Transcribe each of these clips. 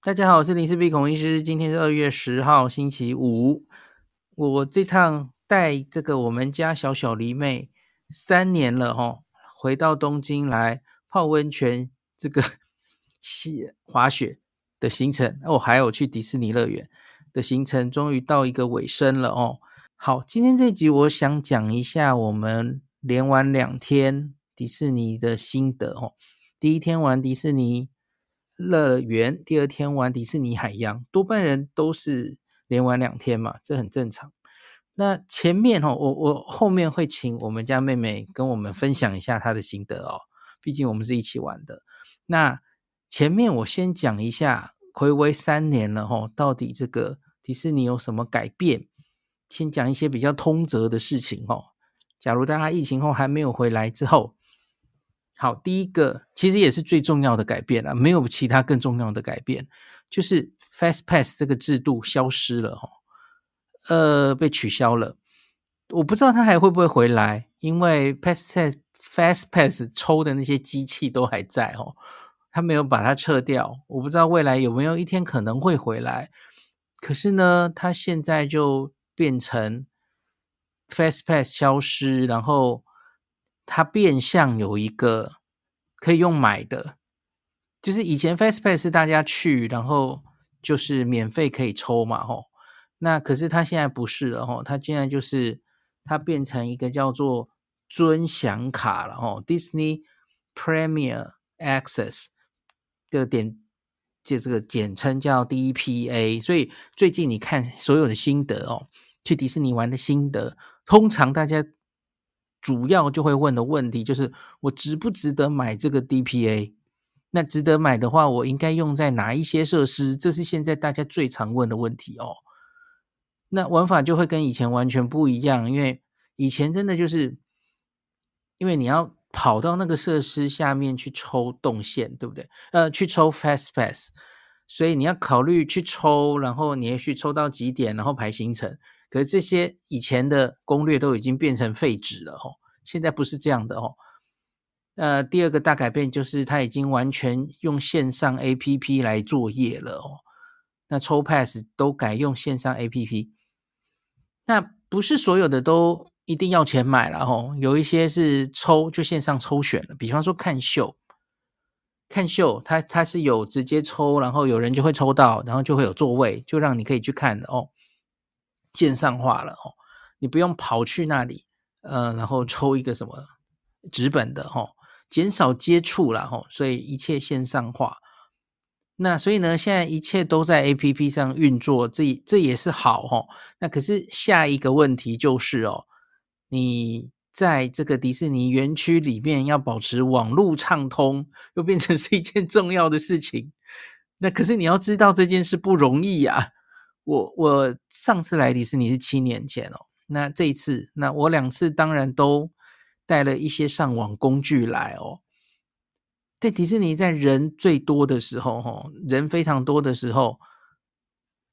大家好，我是林氏璧孔医师。今天是二月十号，星期五。我这趟带这个我们家小小狸妹三年了哈，回到东京来泡温泉，这个 西滑雪的行程哦，还有去迪士尼乐园的行程，终于到一个尾声了哦。好，今天这集我想讲一下我们连玩两天迪士尼的心得哦。第一天玩迪士尼。乐园第二天玩迪士尼海洋，多半人都是连玩两天嘛，这很正常。那前面哈，我我后面会请我们家妹妹跟我们分享一下她的心得哦，毕竟我们是一起玩的。那前面我先讲一下，睽违三年了哈，到底这个迪士尼有什么改变？先讲一些比较通则的事情哈。假如大家疫情后还没有回来之后。好，第一个其实也是最重要的改变了，没有其他更重要的改变，就是 Fast Pass 这个制度消失了哈，呃，被取消了。我不知道它还会不会回来，因为 Fast Pass Fast Pass 抽的那些机器都还在哦，他没有把它撤掉。我不知道未来有没有一天可能会回来。可是呢，它现在就变成 Fast Pass 消失，然后。它变相有一个可以用买的，就是以前 Fast Pass 是大家去，然后就是免费可以抽嘛，吼。那可是它现在不是了，吼。它现在就是它变成一个叫做尊享卡了，吼。Disney Premier Access 的点，就这个简称叫 DPA。所以最近你看所有的心得哦，去迪士尼玩的心得，通常大家。主要就会问的问题就是，我值不值得买这个 DPA？那值得买的话，我应该用在哪一些设施？这是现在大家最常问的问题哦。那玩法就会跟以前完全不一样，因为以前真的就是，因为你要跑到那个设施下面去抽动线，对不对？呃，去抽 Fast Pass，所以你要考虑去抽，然后你也去抽到几点，然后排行程。可是这些以前的攻略都已经变成废纸了哦，现在不是这样的哦。呃，第二个大改变就是它已经完全用线上 APP 来作业了哦。那抽 Pass 都改用线上 APP，那不是所有的都一定要钱买了哦，有一些是抽就线上抽选了，比方说看秀，看秀它它是有直接抽，然后有人就会抽到，然后就会有座位，就让你可以去看的哦。线上化了哦，你不用跑去那里，呃，然后抽一个什么纸本的哦，减少接触了哦，所以一切线上化。那所以呢，现在一切都在 APP 上运作，这这也是好哦。那可是下一个问题就是哦，你在这个迪士尼园区里面要保持网络畅通，又变成是一件重要的事情。那可是你要知道这件事不容易呀。我我上次来迪士尼是七年前哦，那这一次，那我两次当然都带了一些上网工具来哦。在迪士尼在人最多的时候，哈，人非常多的时候，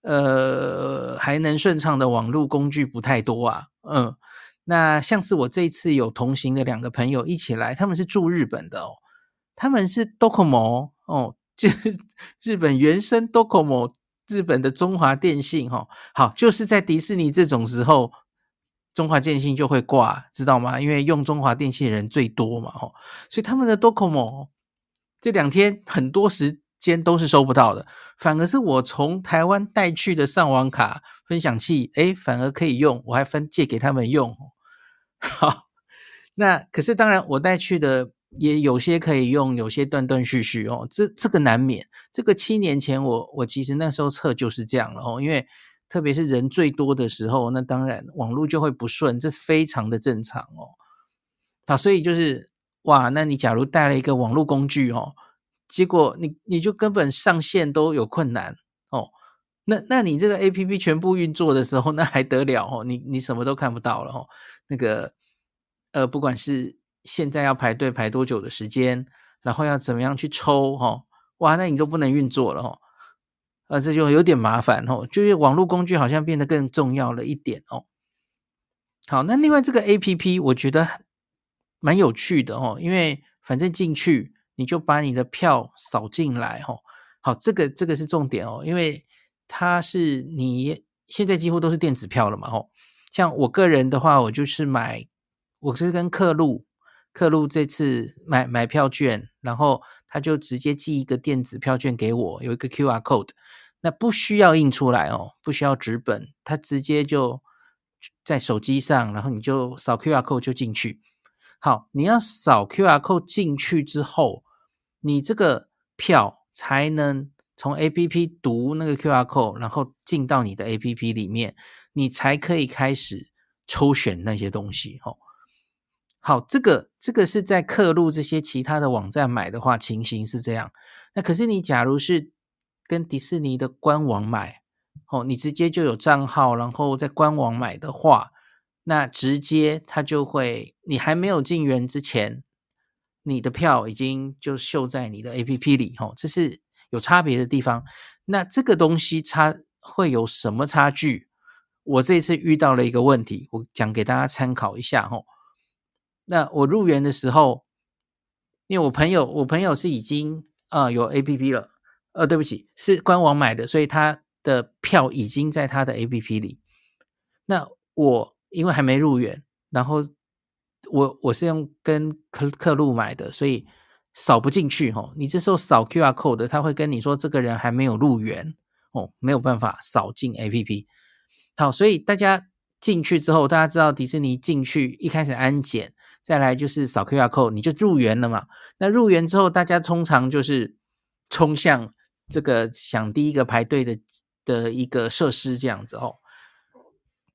呃还能顺畅的网络工具不太多啊。嗯，那像是我这一次有同行的两个朋友一起来，他们是住日本的哦，他们是 Docomo 哦，就是日本原生 Docomo，日本的中华电信哈、哦。好，就是在迪士尼这种时候。中华电信就会挂，知道吗？因为用中华电信的人最多嘛，吼，所以他们的 Docomo 这两天很多时间都是收不到的，反而是我从台湾带去的上网卡分享器，诶，反而可以用，我还分借给他们用。好，那可是当然我带去的也有些可以用，有些断断续续哦，这这个难免。这个七年前我我其实那时候测就是这样了哦，因为。特别是人最多的时候，那当然网络就会不顺，这非常的正常哦。好，所以就是哇，那你假如带了一个网络工具哦，结果你你就根本上线都有困难哦。那那你这个 APP 全部运作的时候，那还得了哦？你你什么都看不到了哦。那个呃，不管是现在要排队排多久的时间，然后要怎么样去抽哦，哇，那你都不能运作了哦。啊，这就有点麻烦哦，就是网络工具好像变得更重要了一点哦。好，那另外这个 APP 我觉得蛮有趣的哦，因为反正进去你就把你的票扫进来哦。好，这个这个是重点哦，因为它是你现在几乎都是电子票了嘛哦。像我个人的话，我就是买，我是跟客路，客路这次买买票券，然后他就直接寄一个电子票券给我，有一个 QR code。那不需要印出来哦，不需要纸本，他直接就在手机上，然后你就扫 QR code 就进去。好，你要扫 QR code 进去之后，你这个票才能从 APP 读那个 QR code，然后进到你的 APP 里面，你才可以开始抽选那些东西。哦，好，这个这个是在刻录这些其他的网站买的话，情形是这样。那可是你假如是跟迪士尼的官网买，哦，你直接就有账号，然后在官网买的话，那直接它就会，你还没有进园之前，你的票已经就秀在你的 APP 里，哦，这是有差别的地方。那这个东西差会有什么差距？我这次遇到了一个问题，我讲给大家参考一下，哦。那我入园的时候，因为我朋友，我朋友是已经啊、呃、有 APP 了。呃，对不起，是官网买的，所以他的票已经在他的 APP 里。那我因为还没入园，然后我我是用跟客客路买的，所以扫不进去哦。你这时候扫 QR code，他会跟你说这个人还没有入园哦，没有办法扫进 APP。好，所以大家进去之后，大家知道迪士尼进去一开始安检，再来就是扫 QR code，你就入园了嘛。那入园之后，大家通常就是冲向。这个想第一个排队的的一个设施这样子哦，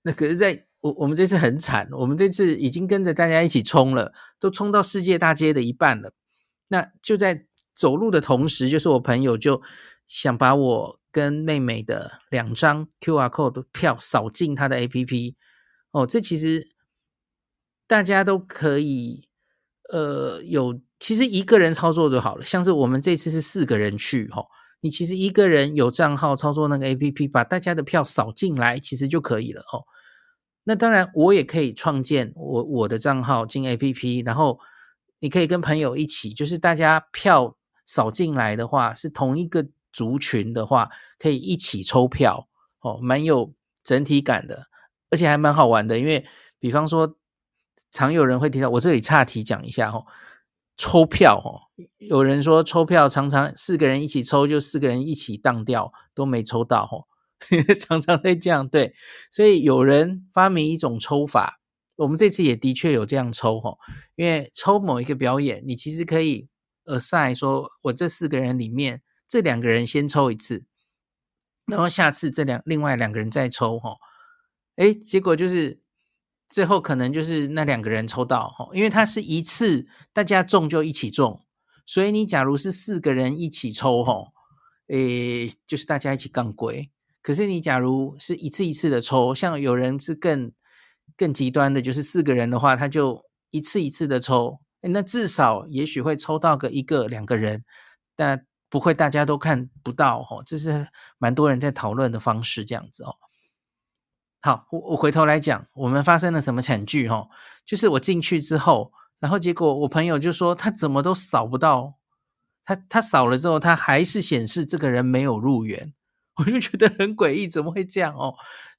那可是在我我们这次很惨，我们这次已经跟着大家一起冲了，都冲到世界大街的一半了。那就在走路的同时，就是我朋友就想把我跟妹妹的两张 QR code 的票扫进他的 APP 哦，这其实大家都可以呃有，其实一个人操作就好了，像是我们这次是四个人去哈。哦你其实一个人有账号操作那个 APP，把大家的票扫进来，其实就可以了哦。那当然，我也可以创建我我的账号进 APP，然后你可以跟朋友一起，就是大家票扫进来的话，是同一个族群的话，可以一起抽票哦，蛮有整体感的，而且还蛮好玩的。因为比方说，常有人会提到，我这里岔题讲一下哦。抽票哦，有人说抽票常常四个人一起抽，就四个人一起当掉，都没抽到哦，常常会这样。对，所以有人发明一种抽法，我们这次也的确有这样抽哦，因为抽某一个表演，你其实可以 assign 说，我这四个人里面这两个人先抽一次，然后下次这两另外两个人再抽哈，诶，结果就是。最后可能就是那两个人抽到，因为它是一次大家中就一起中，所以你假如是四个人一起抽，吼，诶，就是大家一起杠龟。可是你假如是一次一次的抽，像有人是更更极端的，就是四个人的话，他就一次一次的抽，那至少也许会抽到个一个两个人，但不会大家都看不到哦，这是蛮多人在讨论的方式，这样子哦。好，我我回头来讲，我们发生了什么惨剧哈？就是我进去之后，然后结果我朋友就说他怎么都扫不到，他他扫了之后，他还是显示这个人没有入园，我就觉得很诡异，怎么会这样哦？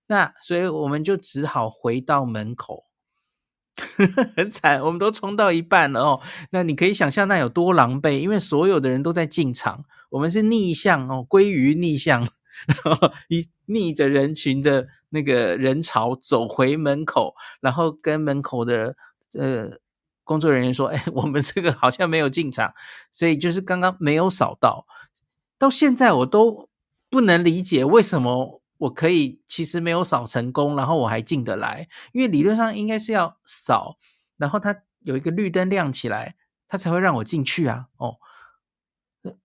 那所以我们就只好回到门口，很惨，我们都冲到一半了哦。那你可以想象那有多狼狈，因为所有的人都在进场，我们是逆向哦，归于逆向。然后一逆着人群的那个人潮走回门口，然后跟门口的呃工作人员说：“哎，我们这个好像没有进场，所以就是刚刚没有扫到。到现在我都不能理解为什么我可以其实没有扫成功，然后我还进得来，因为理论上应该是要扫，然后它有一个绿灯亮起来，它才会让我进去啊。哦。”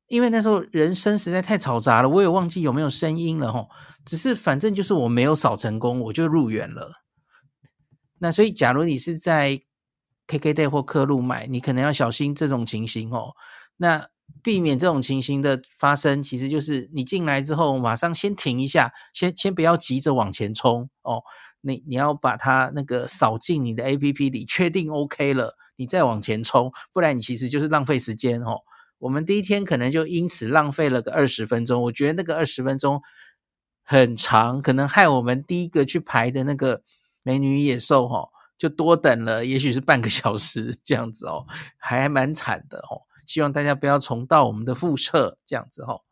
因为那时候人声实在太嘈杂了，我也忘记有没有声音了吼。只是反正就是我没有扫成功，我就入园了。那所以，假如你是在 KKday 或客路买，你可能要小心这种情形哦。那避免这种情形的发生，其实就是你进来之后，马上先停一下，先先不要急着往前冲哦。你你要把它那个扫进你的 APP 里，确定 OK 了，你再往前冲，不然你其实就是浪费时间哦。我们第一天可能就因此浪费了个二十分钟，我觉得那个二十分钟很长，可能害我们第一个去排的那个美女野兽哈，就多等了，也许是半个小时这样子哦，还蛮惨的哦。希望大家不要重蹈我们的覆辙，这样子哦。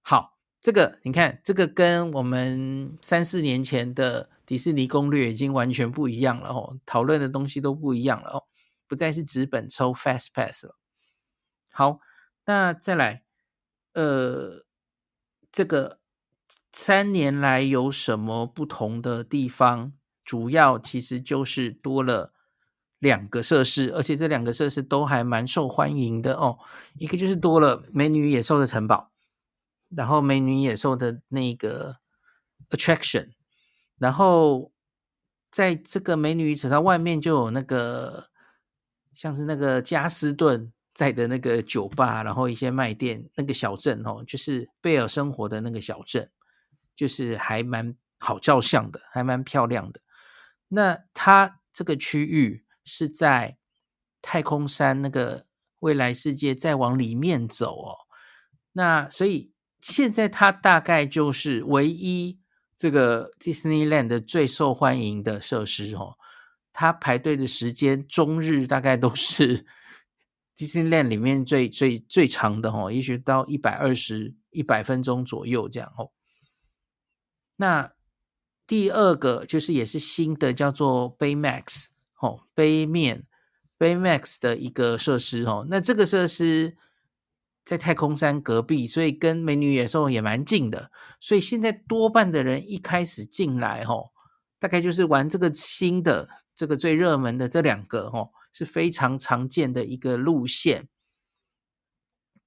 好，这个你看，这个跟我们三四年前的迪士尼攻略已经完全不一样了哦，讨论的东西都不一样了哦，不再是纸本抽 Fast Pass 了。好。那再来，呃，这个三年来有什么不同的地方？主要其实就是多了两个设施，而且这两个设施都还蛮受欢迎的哦。一个就是多了美女野兽的城堡，然后美女野兽的那个 attraction，然后在这个美女野兽外面就有那个像是那个加斯顿。在的那个酒吧，然后一些卖店，那个小镇哦，就是贝尔生活的那个小镇，就是还蛮好照相的，还蛮漂亮的。那它这个区域是在太空山那个未来世界再往里面走哦。那所以现在它大概就是唯一这个 Disneyland 的最受欢迎的设施哦。它排队的时间终日大概都是。TCL 里面最最最长的哦，也许到一百二十一百分钟左右这样哦。那第二个就是也是新的，叫做 Baymax 哦，杯面 Baymax 的一个设施哦。那这个设施在太空山隔壁，所以跟美女野兽也蛮近的。所以现在多半的人一开始进来哦，大概就是玩这个新的这个最热门的这两个哦。是非常常见的一个路线，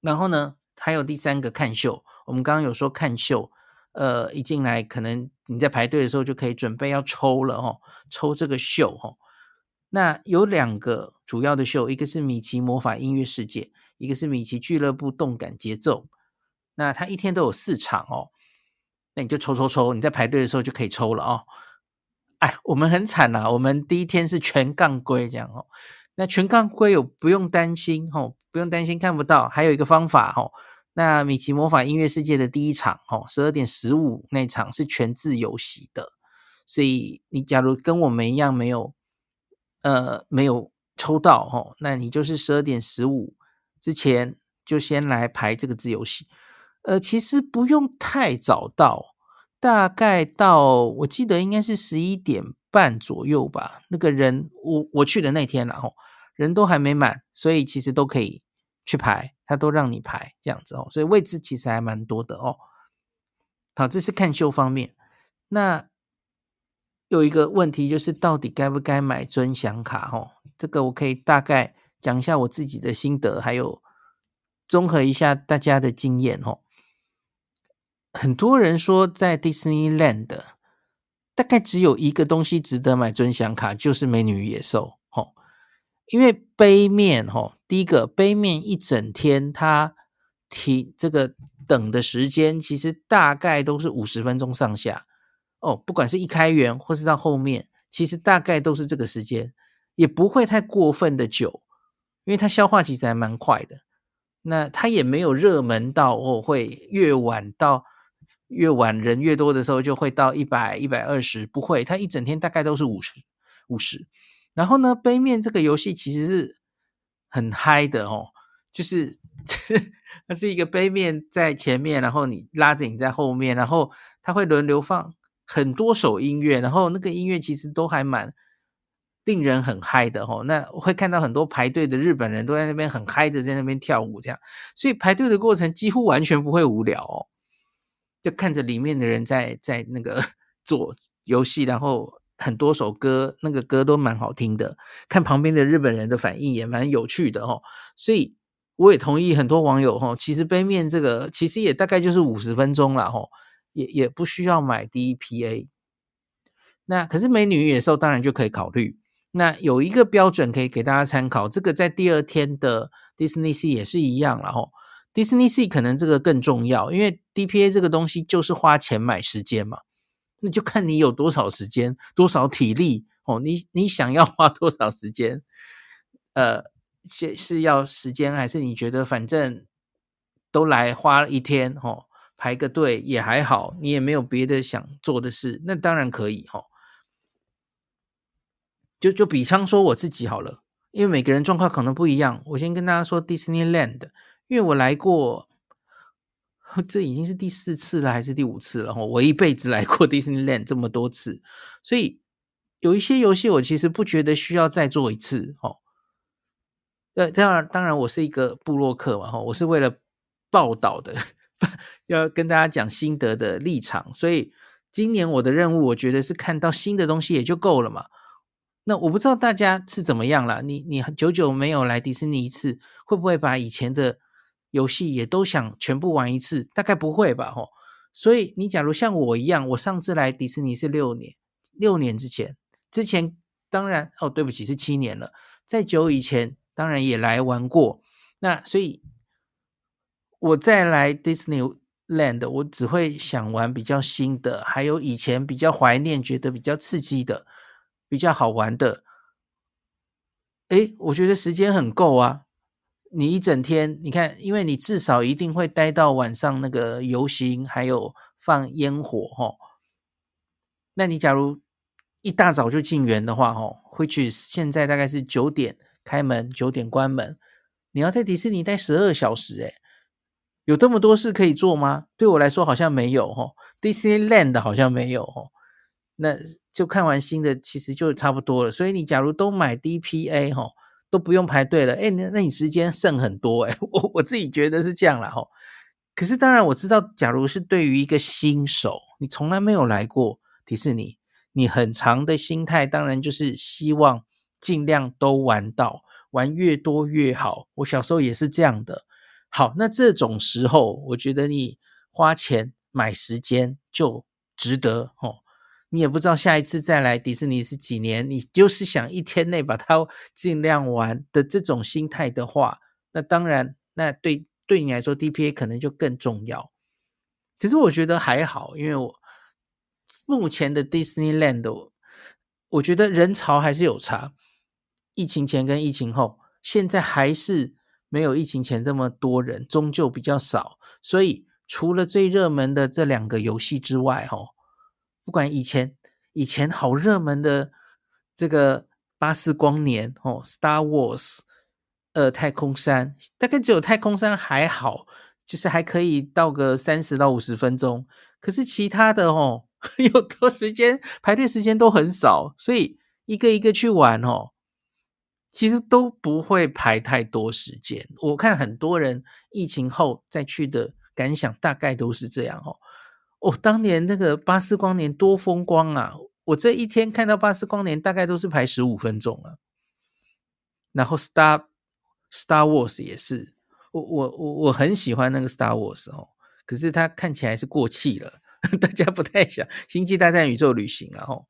然后呢，还有第三个看秀。我们刚刚有说看秀，呃，一进来可能你在排队的时候就可以准备要抽了哦，抽这个秀哦。那有两个主要的秀，一个是米奇魔法音乐世界，一个是米奇俱乐部动感节奏。那它一天都有四场哦，那你就抽抽抽，你在排队的时候就可以抽了哦。哎，我们很惨呐、我们第一天是全杠龟这样哦。那全杠龟有不用担心哦，不用担心看不到。还有一个方法哦，那米奇魔法音乐世界的第一场哦，十二点十五那场是全自由席的，所以你假如跟我们一样没有呃没有抽到哦，那你就是十二点十五之前就先来排这个自由席。呃，其实不用太早到。大概到我记得应该是十一点半左右吧。那个人我我去的那天然后人都还没满，所以其实都可以去排，他都让你排这样子哦。所以位置其实还蛮多的哦。好，这是看秀方面。那有一个问题就是，到底该不该买尊享卡？哦，这个我可以大概讲一下我自己的心得，还有综合一下大家的经验哦。很多人说，在 Disneyland 大概只有一个东西值得买尊享卡，就是美女与野兽。吼因为杯面，吼第一个杯面一整天，它停这个等的时间，其实大概都是五十分钟上下哦。不管是一开园或是到后面，其实大概都是这个时间，也不会太过分的久，因为它消化其实还蛮快的。那它也没有热门到哦，会越晚到越晚人越多的时候就会到一百一百二十，不会，它一整天大概都是五十五十。然后呢，杯面这个游戏其实是很嗨的哦，就是 它是一个杯面在前面，然后你拉着你在后面，然后它会轮流放很多首音乐，然后那个音乐其实都还蛮令人很嗨的哦。那会看到很多排队的日本人都在那边很嗨的在那边跳舞，这样，所以排队的过程几乎完全不会无聊哦，就看着里面的人在在那个 做游戏，然后。很多首歌，那个歌都蛮好听的，看旁边的日本人的反应也蛮有趣的哦。所以我也同意很多网友哈，其实杯面这个其实也大概就是五十分钟了哈，也也不需要买 DPA。那可是美女与野兽当然就可以考虑。那有一个标准可以给大家参考，这个在第二天的 Disney Sea 也是一样了哈。Disney Sea 可能这个更重要，因为 DPA 这个东西就是花钱买时间嘛。那就看你有多少时间，多少体力哦。你你想要花多少时间？呃，是是要时间，还是你觉得反正都来花了一天哦，排个队也还好，你也没有别的想做的事，那当然可以哦。就就比方说我自己好了，因为每个人状况可能不一样，我先跟大家说 Disneyland，因为我来过。这已经是第四次了，还是第五次了？我一辈子来过 Disneyland 这么多次，所以有一些游戏我其实不觉得需要再做一次。哦，呃，当然，当然，我是一个部落客嘛，哈，我是为了报道的，要跟大家讲心得的立场。所以今年我的任务，我觉得是看到新的东西也就够了嘛。那我不知道大家是怎么样了？你你久久没有来迪士尼一次，会不会把以前的游戏也都想全部玩一次，大概不会吧，吼。所以你假如像我一样，我上次来迪士尼是六年，六年之前，之前当然哦，对不起，是七年了。在久以前，当然也来玩过。那所以，我再来 Disneyland，我只会想玩比较新的，还有以前比较怀念、觉得比较刺激的、比较好玩的。诶，我觉得时间很够啊。你一整天，你看，因为你至少一定会待到晚上那个游行，还有放烟火，哈。那你假如一大早就进园的话，哈，which 现在大概是九点开门，九点关门，你要在迪士尼待十二小时，诶，有这么多事可以做吗？对我来说好像没有，哈，Disneyland 好像没有，哈。那就看完新的，其实就差不多了。所以你假如都买 DPA，哈。都不用排队了，哎，那那你时间剩很多，哎，我我自己觉得是这样啦吼。可是当然我知道，假如是对于一个新手，你从来没有来过迪士尼，你很长的心态当然就是希望尽量都玩到，玩越多越好。我小时候也是这样的。好，那这种时候，我觉得你花钱买时间就值得哦。你也不知道下一次再来迪士尼是几年，你就是想一天内把它 尽量玩的这种心态的话，那当然，那对对你来说，DPA 可能就更重要。其实我觉得还好，因为我目前的 Disneyland，我觉得人潮还是有差，疫情前跟疫情后，现在还是没有疫情前这么多人，终究比较少。所以除了最热门的这两个游戏之外，哈。不管以前以前好热门的这个巴斯光年哦，Star Wars，呃，太空山大概只有太空山还好，就是还可以到个三十到五十分钟。可是其他的哦，有多时间排队时间都很少，所以一个一个去玩哦，其实都不会排太多时间。我看很多人疫情后再去的感想大概都是这样哦。哦，当年那个巴斯光年多风光啊！我这一天看到巴斯光年大概都是排十五分钟了。然后 Star Star Wars 也是，我我我我很喜欢那个 Star Wars 哦，可是它看起来是过气了，大家不太想《星际大战宇宙旅行》啊吼。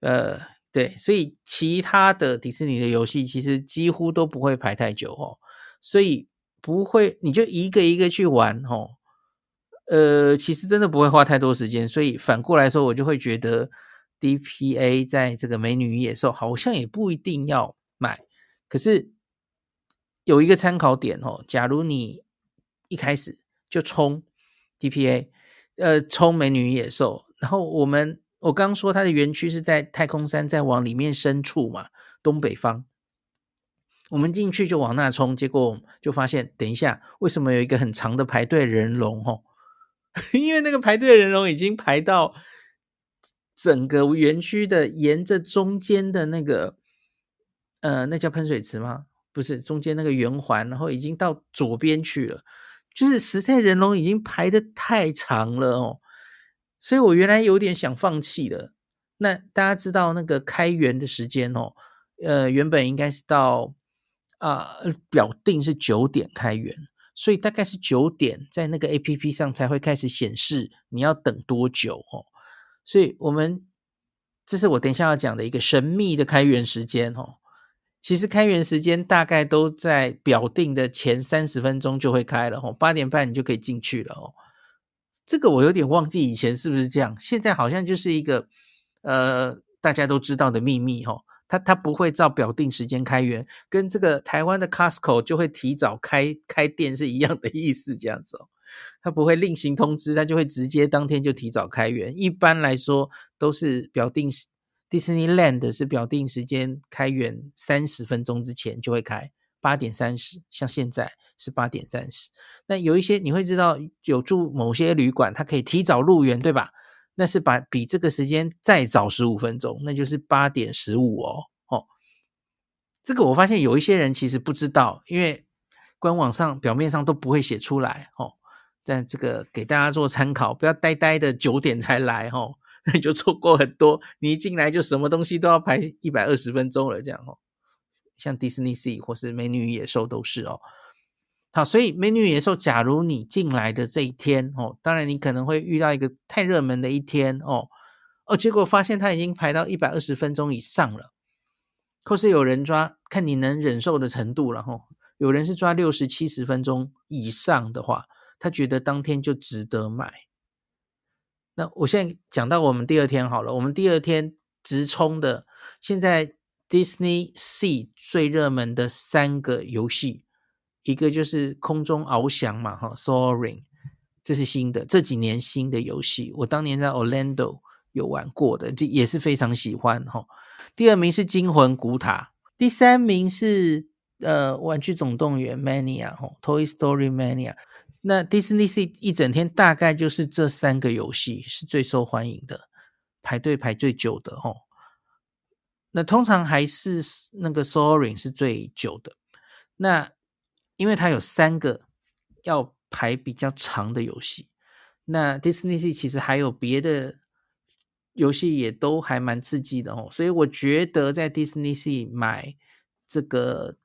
呃，对，所以其他的迪士尼的游戏其实几乎都不会排太久哦。所以不会，你就一个一个去玩哦。呃，其实真的不会花太多时间，所以反过来说，我就会觉得 DPA 在这个美女与野兽好像也不一定要买。可是有一个参考点哦，假如你一开始就冲 DPA，呃，冲美女与野兽，然后我们我刚说它的园区是在太空山，再往里面深处嘛，东北方。我们进去就往那冲，结果就发现，等一下，为什么有一个很长的排队人龙？哦？因为那个排队的人龙已经排到整个园区的沿着中间的那个，呃，那叫喷水池吗？不是，中间那个圆环，然后已经到左边去了。就是实在人龙已经排的太长了哦，所以我原来有点想放弃了。那大家知道那个开园的时间哦，呃，原本应该是到啊、表定是九点开园。所以大概是九点，在那个 APP 上才会开始显示你要等多久哦。所以我们这是我等一下要讲的一个神秘的开园时间哦。其实开园时间大概都在表定的前三十分钟就会开了哦，八点半你就可以进去了哦。这个我有点忘记以前是不是这样，现在好像就是一个呃大家都知道的秘密哦。他他不会照表定时间开园，跟这个台湾的 Costco 就会提早开开店是一样的意思，这样子哦。他不会另行通知，他就会直接当天就提早开园。一般来说都是表定，Disneyland 是表定时间开园三十分钟之前就会开，八点三十，像现在是八点三十。那有一些你会知道有住某些旅馆，它可以提早入园，对吧？那是把比这个时间再早十五分钟，那就是八点十五哦。哦，这个我发现有一些人其实不知道，因为官网上表面上都不会写出来哦。但这个给大家做参考，不要呆呆的九点才来哦，那你就错过很多。你一进来就什么东西都要排一百二十分钟了，这样哦。像 Disney Sea 或是美女与野兽都是哦。好，所以美女野兽，假如你进来的这一天哦，当然你可能会遇到一个太热门的一天哦，哦，结果发现它已经排到一百二十分钟以上了，或是有人抓，看你能忍受的程度，然后有人是抓六十七十分钟以上的话，他觉得当天就值得买。那我现在讲到我们第二天好了，我们第二天直冲的，现在 Disney Sea 最热门的三个游戏。一个就是空中翱翔嘛，哈，Soaring，这是新的，这几年新的游戏。我当年在 Orlando 有玩过的，这也是非常喜欢哈。第二名是惊魂古塔，第三名是呃玩具总动员 Mania 哈，Toy Story Mania。那 Disney Sea 一整天大概就是这三个游戏是最受欢迎的，排队排最久的哈。那通常还是那个 Soaring 是最久的，那。因为它有三个要排比较长的游戏，那 Disney 其实还有别的游戏也都还蛮刺激的哦，所以我觉得在 Disney 买这个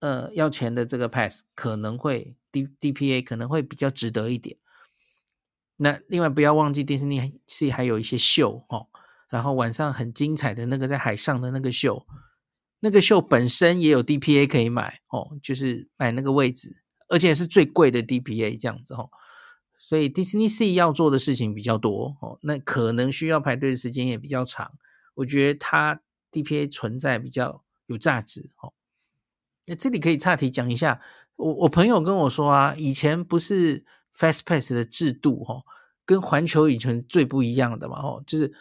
呃要钱的这个 pass 可能会 D DPA 可能会比较值得一点。那另外不要忘记 Disney Sea 还有一些秀哦，然后晚上很精彩的那个在海上的那个秀。那个秀本身也有 DPA 可以买哦，就是买那个位置，而且是最贵的 DPA 这样子哦。所以 Disney C 要做的事情比较多哦，那可能需要排队的时间也比较长。我觉得它 DPA 存在比较有价值哦。那这里可以岔题讲一下，我我朋友跟我说啊，以前不是 Fast Pass 的制度哦，跟环球影城最不一样的嘛哦，就是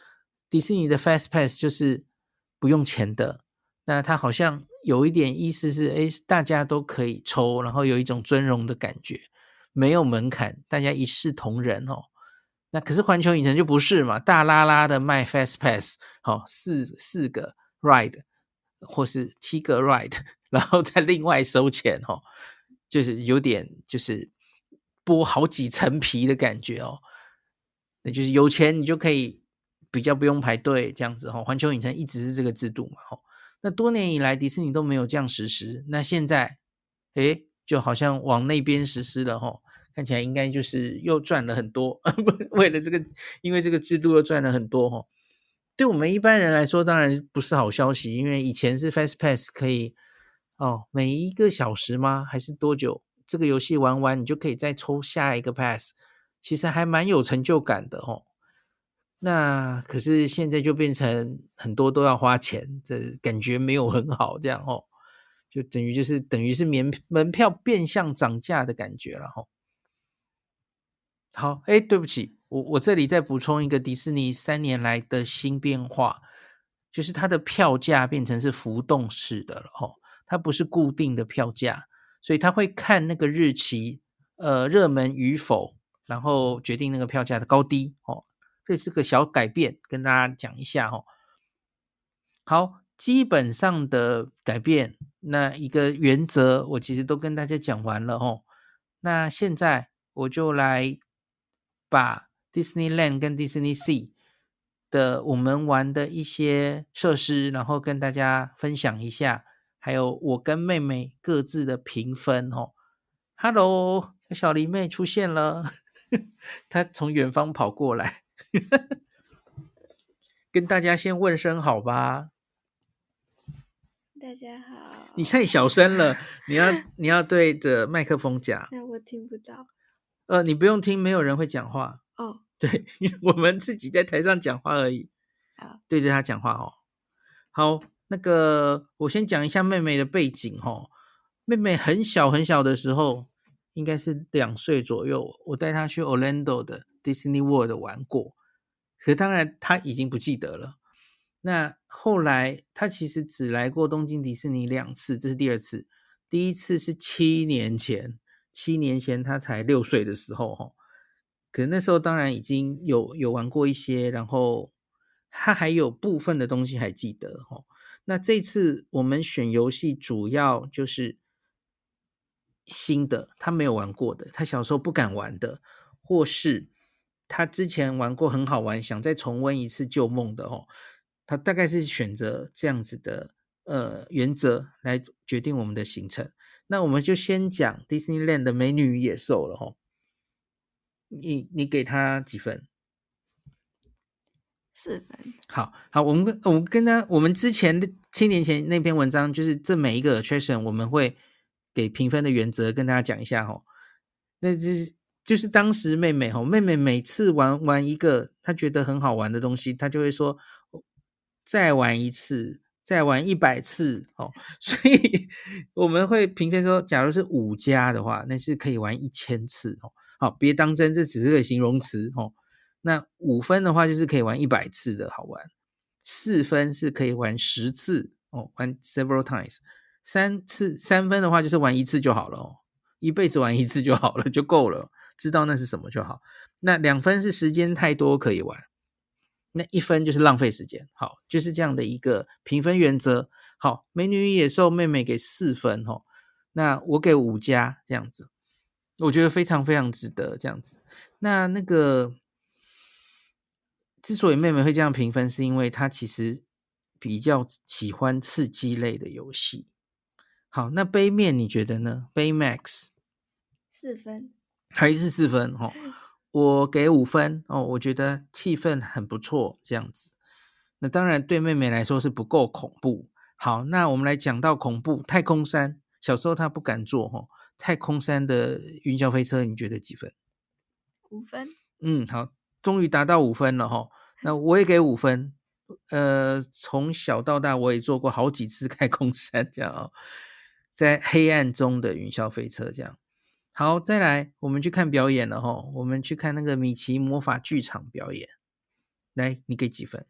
迪士尼的 Fast Pass 就是不用钱的。那他好像有一点意思是，诶，大家都可以抽，然后有一种尊荣的感觉，没有门槛，大家一视同仁哦。那可是环球影城就不是嘛，大拉拉的卖 Fast Pass，哦，四四个 Ride 或是七个 Ride，然后再另外收钱哦，就是有点就是剥好几层皮的感觉哦。那就是有钱你就可以比较不用排队这样子哦。环球影城一直是这个制度嘛，哦。那多年以来，迪士尼都没有这样实施。那现在，诶，就好像往那边实施了吼，看起来应该就是又赚了很多。为了这个，因为这个制度又赚了很多吼。对我们一般人来说，当然不是好消息，因为以前是 Fast Pass 可以，哦，每一个小时吗？还是多久？这个游戏玩完，你就可以再抽下一个 pass，其实还蛮有成就感的哦。那可是现在就变成很多都要花钱，这感觉没有很好，这样哦，就等于就是等于是免门票变相涨价的感觉了哈。好，哎，对不起，我我这里再补充一个迪士尼三年来的新变化，就是它的票价变成是浮动式的了哈，它不是固定的票价。所以他会看那个日期，呃，热门与否，然后决定那个票价的高低哦。这是个小改变，跟大家讲一下哦。好，基本上的改变，那一个原则我其实都跟大家讲完了哦。那现在我就来把 Disneyland 跟 Disney Sea 的我们玩的一些设施，然后跟大家分享一下。还有我跟妹妹各自的评分哦。Hello，小狸妹出现了，她从远方跑过来，跟大家先问声好吧。大家好。你太小声了，你要 你要对着麦克风讲。那我听不到。呃，你不用听，没有人会讲话。哦，对，我们自己在台上讲话而已。好，对着他讲话哦。好。那个，我先讲一下妹妹的背景哦。妹妹很小很小的时候，应该是两岁左右，我带她去 Orlando 的 Disney World 玩过，可当然他已经不记得了。那后来他其实只来过东京迪士尼两次，这是第二次。第一次是七年前，七年前他才六岁的时候哈。可那时候当然已经有有玩过一些，然后他还有部分的东西还记得哈。那这次我们选游戏主要就是新的，他没有玩过的，他小时候不敢玩的，或是他之前玩过很好玩，想再重温一次旧梦的哦。他大概是选择这样子的呃原则来决定我们的行程。那我们就先讲 Disneyland 的美女与野兽了哦。你你给他几分？四分，好好，我们跟我们跟他，我们之前七年前那篇文章，就是这每一个 attraction 我们会给评分的原则，跟大家讲一下哈。那就是就是当时妹妹哈，妹妹每次玩玩一个她觉得很好玩的东西，她就会说再玩一次，再玩一百次哦。所以我们会评分说，假如是五加的话，那是可以玩一千次哦。好，别当真，这只是个形容词哦。那五分的话就是可以玩一百次的好玩，四分是可以玩十次哦，玩 several times。三次三分的话就是玩一次就好了哦，一辈子玩一次就好了，就够了，知道那是什么就好。那两分是时间太多可以玩，那一分就是浪费时间。好，就是这样的一个评分原则。好，美女与野兽妹妹给四分哦，那我给五加这样子，我觉得非常非常值得这样子。那那个。之所以妹妹会这样评分，是因为她其实比较喜欢刺激类的游戏。好，那杯面你觉得呢杯 max 四分，还是四分？哦，我给五分哦，我觉得气氛很不错，这样子。那当然对妹妹来说是不够恐怖。好，那我们来讲到恐怖，太空山，小时候她不敢坐哦，太空山的云霄飞车，你觉得几分？五分。嗯，好。终于达到五分了哈，那我也给五分。呃，从小到大我也坐过好几次 太空山，这样哦，在黑暗中的云霄飞车这样。好，再来，我们去看表演了哈，我们去看那个米奇魔法剧场表演。来，你给几分？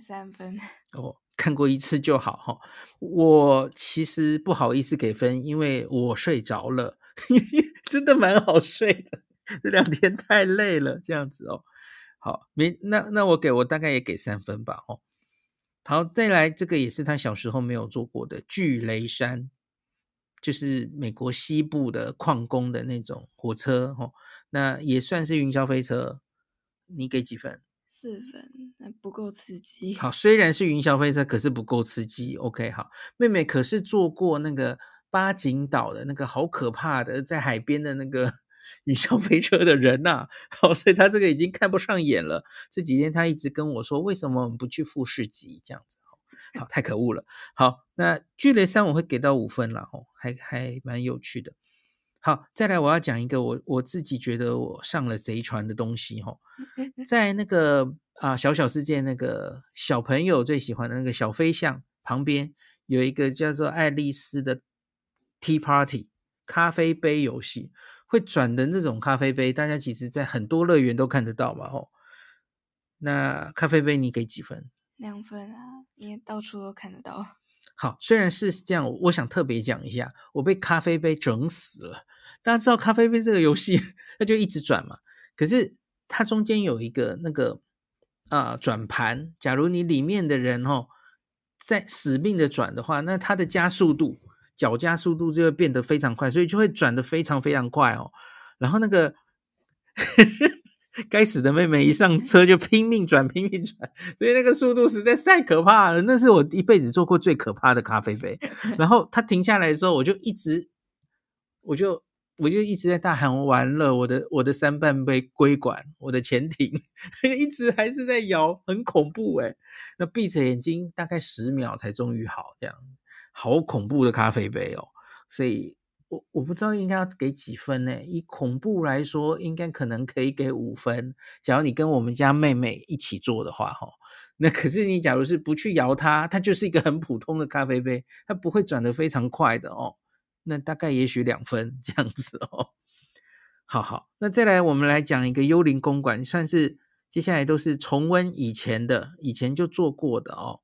三分。哦，看过一次就好哈。我其实不好意思给分，因为我睡着了，真的蛮好睡的。这两天太累了，这样子哦。好，没那那我给我大概也给三分吧，哦，好，再来这个也是他小时候没有做过的巨雷山，就是美国西部的矿工的那种火车，哦，那也算是云霄飞车，你给几分？四分，那不够刺激。好，虽然是云霄飞车，可是不够刺激。OK，好，妹妹可是坐过那个八景岛的那个好可怕的，在海边的那个。云霄飞车的人呐、啊，好，所以她这个已经看不上眼了。这几天她一直跟我说，为什么我们不去富士急这样子？好，太可恶了。好，那巨雷三我会给到五分了哦，还还蛮有趣的。好，再来我要讲一个我我自己觉得我上了贼船的东西哦，在那个啊小小世界那个小朋友最喜欢的那个小飞象旁边有一个叫做爱丽丝的 Tea Party 咖啡杯游戏，会转的那种咖啡杯，大家其实在很多乐园都看得到嘛哦。那咖啡杯你给几分？两分啊，因为到处都看得到。好，虽然是这样，我想特别讲一下，我被咖啡杯整死了。大家知道咖啡杯这个游戏，它就一直转嘛。可是它中间有一个那个啊、转盘，假如你里面的人哦在死命的转的话，那它的加速度，脚加速度就会变得非常快，所以就会转得非常非常快哦。然后那个。该死的妹妹一上车就拼命转，拼命转，所以那个速度实在是太可怕了。那是我一辈子做过最可怕的咖啡杯。然后他停下来的时候，我就一直，我就我就一直在大喊：完了，我的我的三半杯龟管，我的潜艇，一直还是在摇，很恐怖诶。那闭着眼睛大概十秒才终于好，这样好恐怖的咖啡杯哦，所以。我我不知道应该要给几分呢？以恐怖来说，应该可能可以给五分。假如你跟我们家妹妹一起做的话，哈，那可是你假如是不去摇它，它就是一个很普通的咖啡杯，它不会转得非常快的哦。那大概也许两分这样子哦。好好，那再来我们来讲一个幽灵公馆，算是接下来都是重温以前的，以前就做过的哦。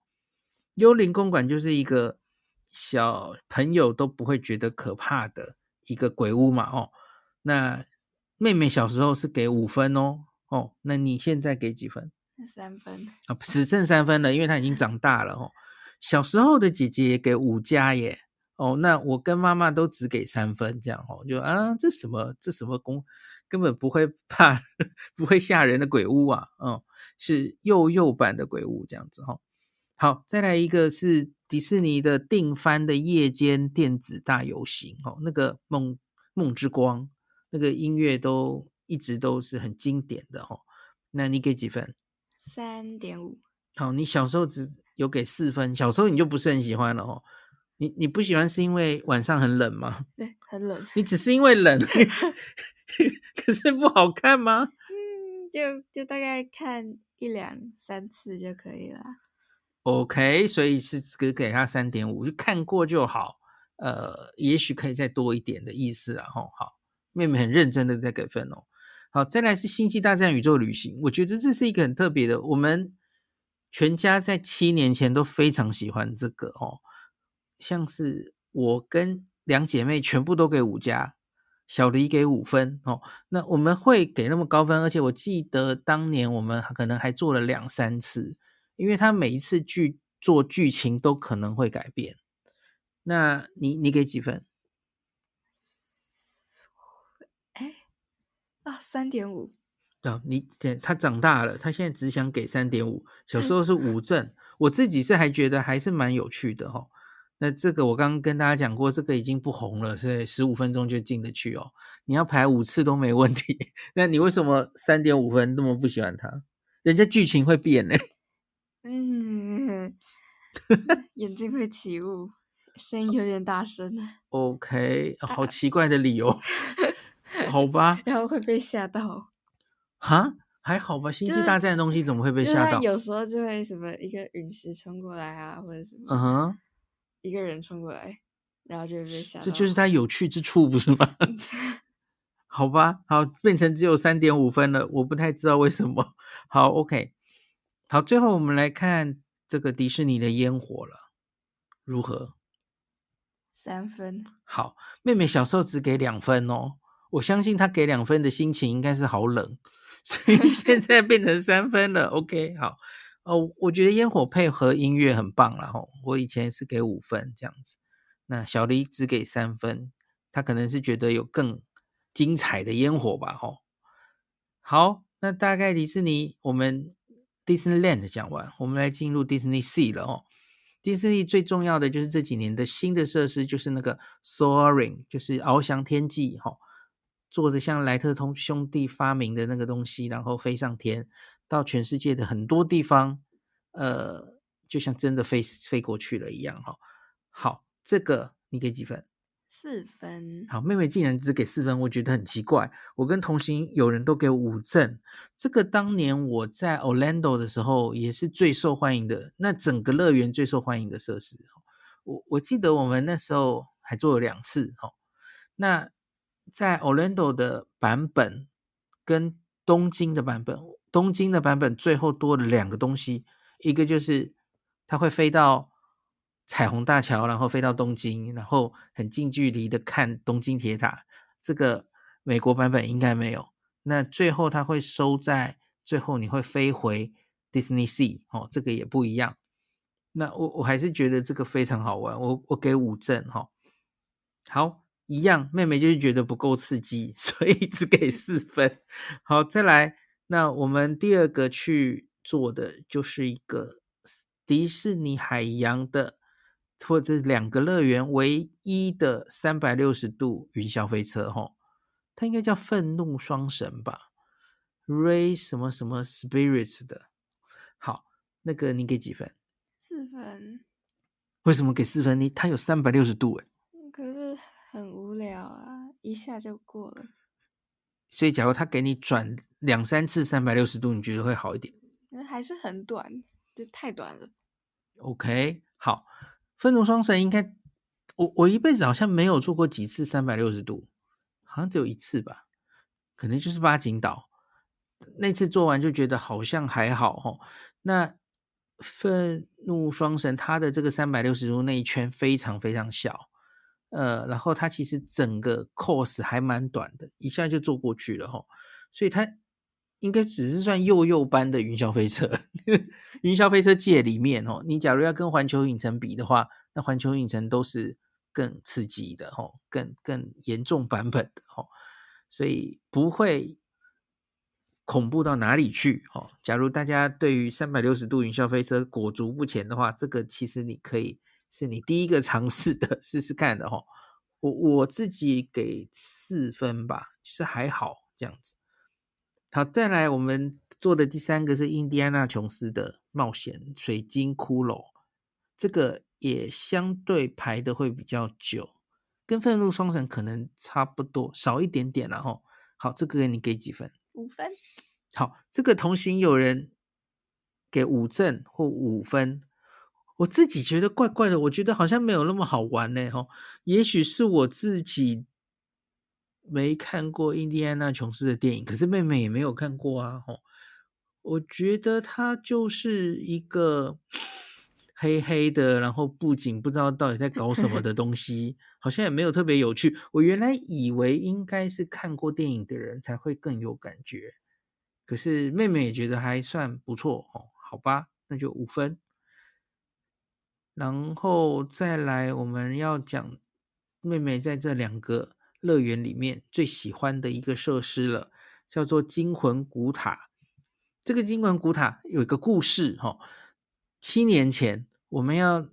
幽灵公馆就是一个。小朋友都不会觉得可怕的一个鬼屋嘛，哦，那妹妹小时候是给五分哦，哦，那你现在给几分？三分啊，只剩三分了，因为她已经长大了哦。小时候的姐姐也给五加耶，哦，那我跟妈妈都只给三分，这样哦，就啊，这什么这什么公，根本不会怕，不会吓人的鬼屋啊，哦，是幼幼版的鬼屋这样子哈，哦。好，再来一个是。迪士尼的定番的夜间电子大游行，哦，那个梦梦之光，那个音乐都一直都是很经典的哦。那你给几分？三点五。好，你小时候只有给四分，小时候你就不是很喜欢了哦。你你不喜欢是因为晚上很冷吗？对，很冷。你只是因为冷，可是不好看吗？嗯，就就大概看一两三次就可以了。OK，所以是给给他三点五，就看过就好。呃，也许可以再多一点的意思啊。吼，好，妹妹很认真的在给分哦。好，再来是《星际大战宇宙旅行》，我觉得这是一个很特别的。我们全家在七年前都非常喜欢这个哦，像是我跟两姐妹全部都给五加，小黎给五分哦。那我们会给那么高分，而且我记得当年我们可能还做了两三次。因为他每一次剧做剧情都可能会改变，那你你给几分？哎，啊，三点五。啊，你他长大了，他现在只想给三点五。小时候是五 正，我自己是还觉得还是蛮有趣的哦。那这个我刚刚跟大家讲过，这个已经不红了，所以十五分钟就进得去哦。你要排五次都没问题。那你为什么三点五分那么不喜欢他？人家剧情会变呢。嗯，眼睛会起雾，声音有点大声。OK，好奇怪的理由，好吧。然后会被吓到。哈，还好吧。星际大战的东西怎么会被吓到？有时候就会什么一个陨石冲过来啊，或者什么，嗯哼，一个人冲过来，然后就会被吓到。这就是它有趣之处，不是吗？好吧，好，变成只有三点五分了，我不太知道为什么。好，OK。好，最后我们来看这个迪士尼的烟火了，如何？三分。好，妹妹小时候只给两分哦，我相信她给两分的心情应该是好冷，所以现 在变成三分了。OK，好哦，我觉得烟火配合音乐很棒了哈。我以前是给五分这样子，那小黎只给三分，他可能是觉得有更精彩的烟火吧。哈，好，那大概迪士尼我们。Disneyland 讲完，我们来进入 Disney Sea 了哦。Disney 最重要的就是这几年的新的设施，就是那个 Soaring，就是翱翔天际哈，坐着像莱特通兄弟发明的那个东西，然后飞上天，到全世界的很多地方，呃，就像真的飞飞过去了一样哈。好，这个你给几分？四分。好，妹妹竟然只给四分，我觉得很奇怪。我跟同行有人都给五正。这个当年我在 Orlando 的时候也是最受欢迎的，那整个乐园最受欢迎的设施。我我记得我们那时候还做了两次哈。那在 Orlando 的版本跟东京的版本，东京的版本最后多了两个东西，一个就是它会飞到彩虹大桥，然后飞到东京，然后很近距离的看东京铁塔。这个美国版本应该没有。那最后它会收在最后，你会飞回 Disney Sea 哦，这个也不一样。那我我还是觉得这个非常好玩，我我给五证哈。好。一样，妹妹就是觉得不够刺激，所以只给四分。好，再来，那我们第二个去做的就是一个迪士尼海洋的，或者两个乐园唯一的三百六十度云霄飞车，吼，它应该叫愤怒双神吧，Ray 什么什么 Spirits 的。好，那个你给几分？四分。为什么给四分？你它有三百六十度诶，可是。很无聊啊，一下就过了。所以，假如他给你转两三次三百六十度，你觉得会好一点？那还是很短，就太短了。OK，好，愤怒双神应该，我我一辈子好像没有做过几次三百六十度，好像只有一次吧，可能就是八景岛那次做完就觉得好像还好哦。那愤怒双神它的这个三百六十度那一圈非常非常小。呃，然后它其实整个 course 还蛮短的，一下就做过去了哈，所以它应该只是算幼幼班的云霄飞车。云霄飞车界里面哦，你假如要跟环球影城比的话，那环球影城都是更刺激的哦，更更严重版本的哦，所以不会恐怖到哪里去哦。假如大家对于三百六十度云霄飞车裹足不前的话，这个其实你可以。是你第一个尝试的，试试看的哈。我我自己给四分吧，就是还好这样子。好，再来我们做的第三个是印第安纳琼斯的冒险水晶骷髅，这个也相对排的会比较久，跟愤怒双神可能差不多，少一点点了哈。好，这个你给几分？五分。好，这个同行有人给五正或五分。我自己觉得怪怪的，我觉得好像没有那么好玩呢。哈，也许是我自己没看过印第安纳琼斯的电影，可是妹妹也没有看过啊。哈，我觉得它就是一个黑黑的，然后布景不知道到底在搞什么的东西，好像也没有特别有趣。我原来以为应该是看过电影的人才会更有感觉，可是妹妹也觉得还算不错。哦，好吧，那就五分。然后再来，我们要讲妹妹在这两个乐园里面最喜欢的一个设施了，叫做惊魂古塔。这个惊魂古塔有一个故事，哈，七年前我们要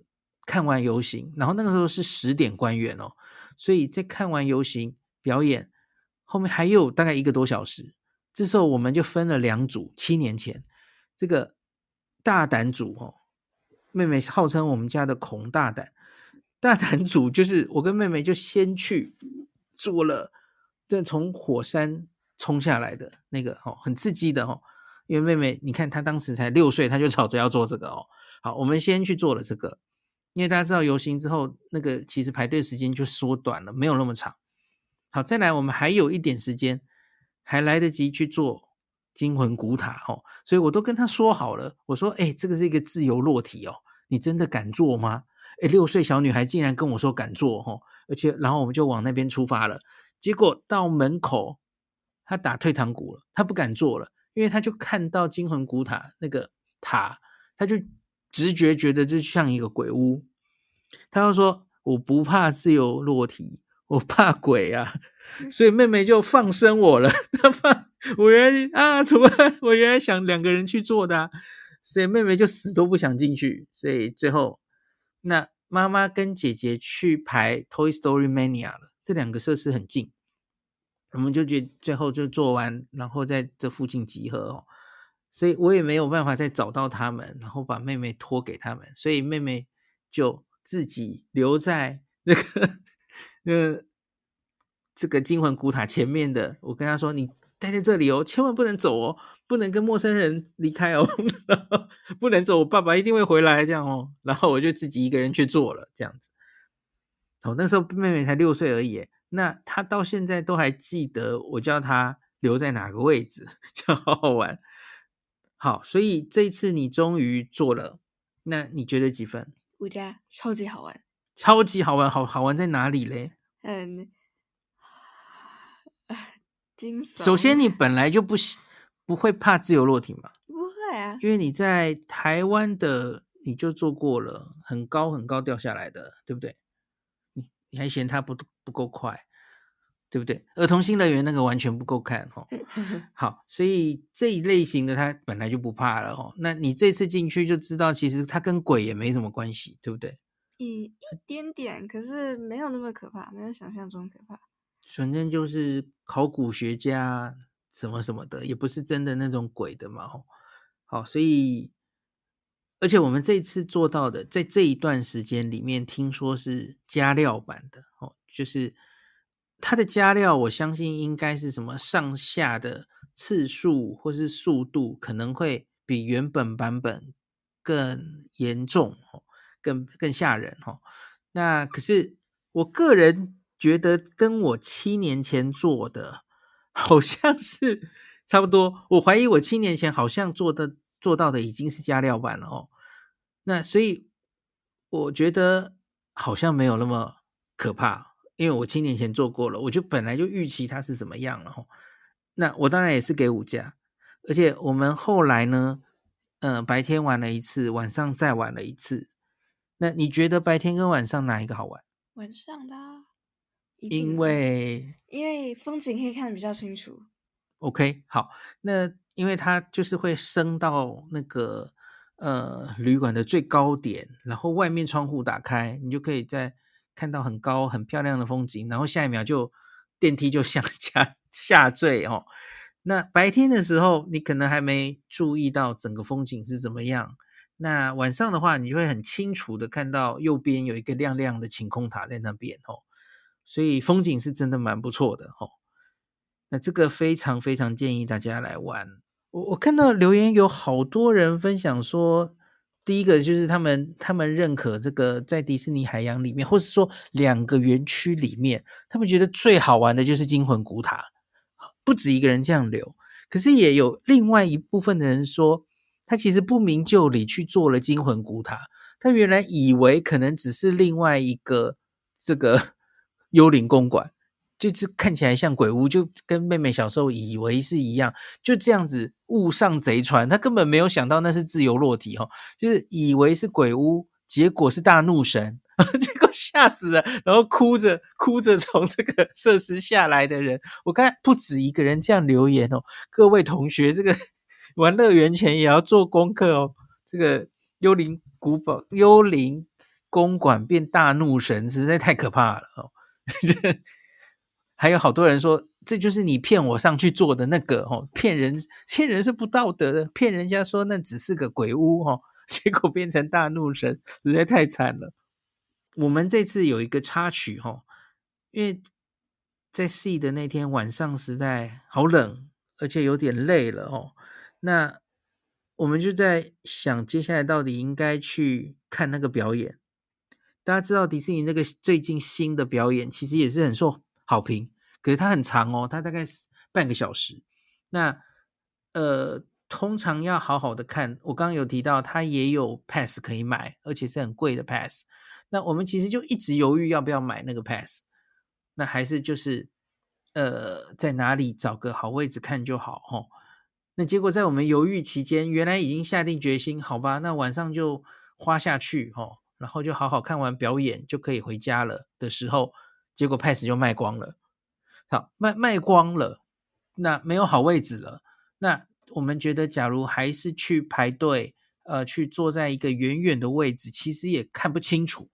看完游行，然后那个时候是十点关园哦，所以在看完游行表演后面还有大概一个多小时，这时候我们就分了两组。七年前这个大胆组，哦。妹妹号称我们家的孔大胆，大胆组就是我跟妹妹就先去做了，这从火山冲下来的那个哦，很刺激的哦。因为妹妹你看她当时才六岁，她就吵着要做这个哦。好，我们先去做了这个，因为大家知道游行之后，那个其实排队时间就缩短了，没有那么长。好，再来我们还有一点时间，还来得及去做。惊魂古塔哦，所以我都跟她说好了。我说：“哎，这个是一个自由落体哦，你真的敢做吗？”哎，六岁小女孩竟然跟我说敢做哦，而且然后我们就往那边出发了。结果到门口，他打退堂鼓了，他不敢坐了，因为他就看到惊魂古塔那个塔，他就直觉觉得就像一个鬼屋。他就说：“我不怕自由落体，我怕鬼啊！”所以妹妹就放生我了，她放。我原来啊，怎么我原来想两个人去做的啊，所以妹妹就死都不想进去。所以最后，那妈妈跟姐姐去排 Toy Story Mania 了。这两个设施很近，我们就觉最后就做完，然后在这附近集合哦。所以我也没有办法再找到他们，然后把妹妹托给他们，所以妹妹就自己留在那个 呃这个惊魂古塔前面的。我跟她说：“你待在这里哦，千万不能走哦，不能跟陌生人离开哦，不能走，我爸爸一定会回来这样哦。”然后我就自己一个人去做了这样子。哦，那时候妹妹才六岁而已，那她到现在都还记得我叫她留在哪个位置，就好好玩。好，所以这一次你终于做了，那你觉得几分？五加，超级好玩，超级好玩，好好玩在哪里嘞？嗯，惊悚。首先，你本来就不不会怕自由落体嘛？不会啊，因为你在台湾的你就做过了，很高很高掉下来的，对不对？你你还嫌它不不够快？对不对？儿童新乐园那个完全不够看哦。好，所以这一类型的他本来就不怕了哦。那你这次进去就知道，其实它跟鬼也没什么关系，对不对？一一点点，可是没有那么可怕，没有想象中可怕。反正就是考古学家什么什么的，也不是真的那种鬼的嘛。好，所以而且我们这次做到的，在这一段时间里面，听说是加料版的哦，就是。它的加料，我相信应该是什么上下的次数或是速度，可能会比原本版本更严重哦，更更吓人哦。那可是我个人觉得，跟我七年前做的好像是差不多。我怀疑我七年前好像做的做到的已经是加料版了哦。那所以我觉得好像没有那么可怕。因为我七年前做过了，我就本来就预期它是怎么样了哦。那我当然也是给五加，而且我们后来呢，呃，白天玩了一次，晚上再玩了一次。那你觉得白天跟晚上哪一个好玩？晚上的，因为因为风景可以看得比较清楚。OK，好，那因为它就是会升到那个呃旅馆的最高点，然后外面窗户打开，你就可以在。看到很高很漂亮的风景，然后下一秒就电梯就向 下下坠哦。那白天的时候，你可能还没注意到整个风景是怎么样。那晚上的话，你就会很清楚的看到右边有一个亮亮的晴空塔在那边哦。所以风景是真的蛮不错的哦。那这个非常非常建议大家来玩。我我看到留言有好多人分享说。第一个就是他们，他们认可这个在迪士尼海洋里面，或是说两个园区里面，他们觉得最好玩的就是惊魂古塔。不止一个人这样留，可是也有另外一部分的人说，他其实不明就里去做了惊魂古塔，他原来以为可能只是另外一个这个幽灵公馆。就是看起来像鬼屋，就跟妹妹小时候以为是一样，就这样子误上贼船，他根本没有想到那是自由落体哦，就是以为是鬼屋，结果是大怒神，结果吓死了，然后哭着哭着从这个设施下来的人，我看不止一个人这样留言哦，各位同学，这个 玩乐园前也要做功课哦，这个幽灵古堡、幽灵公馆变大怒神，实在太可怕了哦。还有好多人说，这就是你骗我上去做的那个哦，骗人，骗人是不道德的，骗人家说那只是个鬼屋哦，结果变成大怒神，实在太惨了。我们这次有一个插曲哈，因为在 C 的那天晚上实在好冷，而且有点累了哦，那我们就在想，接下来到底应该去看那个表演。大家知道迪士尼那个最近新的表演，其实也是很受。好评，可是它很长哦，它大概半个小时。那呃，通常要好好的看，我刚刚有提到，它也有 pass 可以买，而且是很贵的 pass。那我们其实就一直犹豫要不要买那个 pass，那还是就是呃，在哪里找个好位置看就好哦。那结果在我们犹豫期间，原来已经下定决心，好吧，那晚上就花下去哦，然后就好好看完表演就可以回家了的时候。结果 pass 就卖光了，好，卖卖光了，那没有好位置了。那我们觉得，假如还是去排队，呃，去坐在一个远远的位置，其实也看不清楚，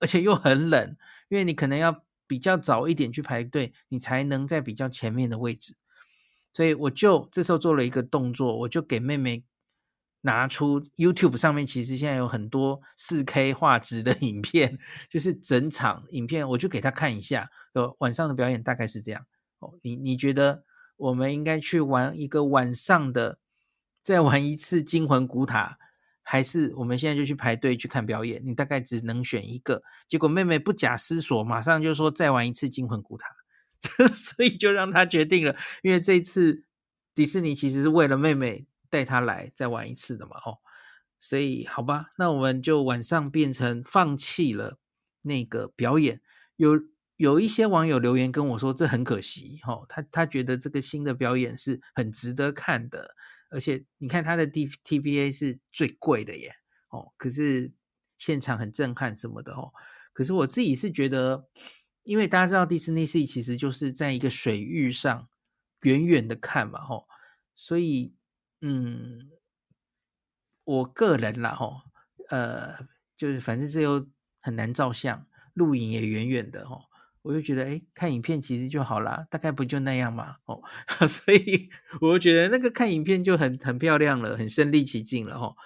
而且又很冷，因为你可能要比较早一点去排队，你才能在比较前面的位置。所以我就这时候做了一个动作，我就给妹妹拿出 YouTube 上面，其实现在有很多 4K 画质的 影片，就是整场影片，我就给他看一下。有晚上的表演大概是这样哦。你你觉得我们应该去玩一个晚上的，再玩一次《惊魂古塔》，还是我们现在就去排队去看表演？你大概只能选一个。结果妹妹不假思索，马上就说再玩一次《惊魂古塔》。所以就让他决定了，因为这次迪士尼其实是为了妹妹带他来再玩一次的嘛，哦，所以好吧，那我们就晚上变成放弃了那个表演。有有一些网友留言跟我说，这很可惜，哦，他他觉得这个新的表演是很值得看的，而且你看他的 D T B A 是最贵的耶，哦，可是现场很震撼什么的哦，可是我自己是觉得。因为大家知道迪士尼戏其实就是在一个水域上远远的看嘛，吼，所以嗯，我个人啦，吼，呃，就是反正这又很难照相，录影也远远的，吼，我就觉得，哎，看影片其实就好啦，大概不就那样嘛，哦，所以我就觉得那个看影片就很很漂亮了，很身临其境了，吼。